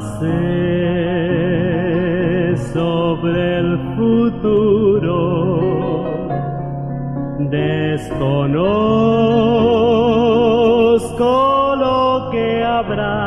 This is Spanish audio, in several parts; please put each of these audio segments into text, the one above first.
pasé sobre el futuro, desconozco lo que habrá.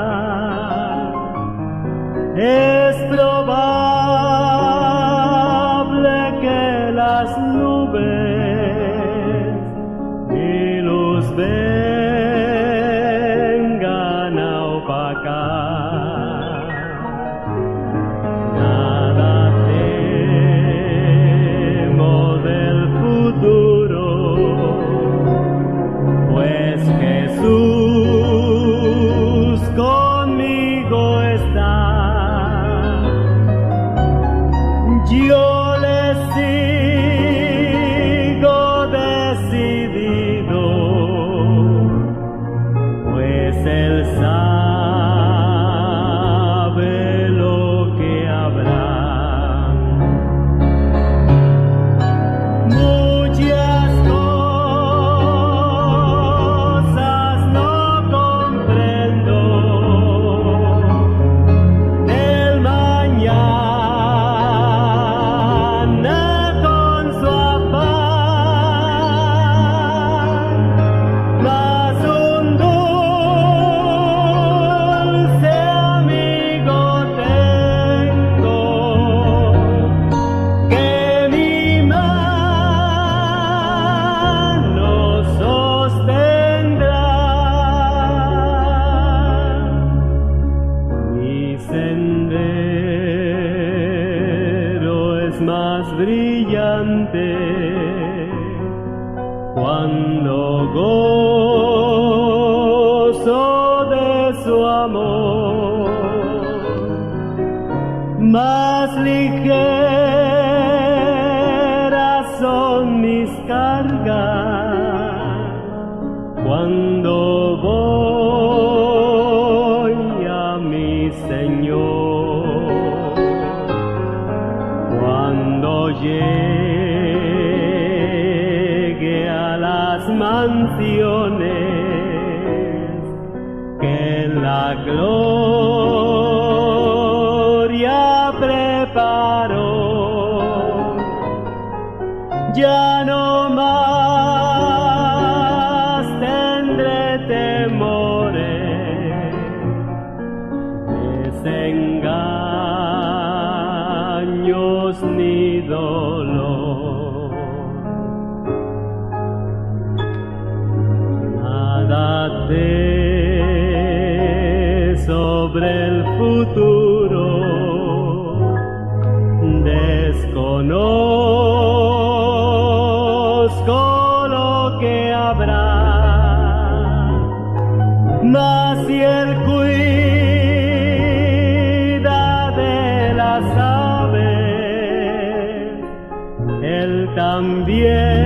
Jesus. Es más brillante cuando gozo de su amor. Más ligeras cuando llegue a las mansiones que la gloria preparó. Ya desengaños ni dolor. Nada te sobre el futuro, desconozco lo que habrá, mas también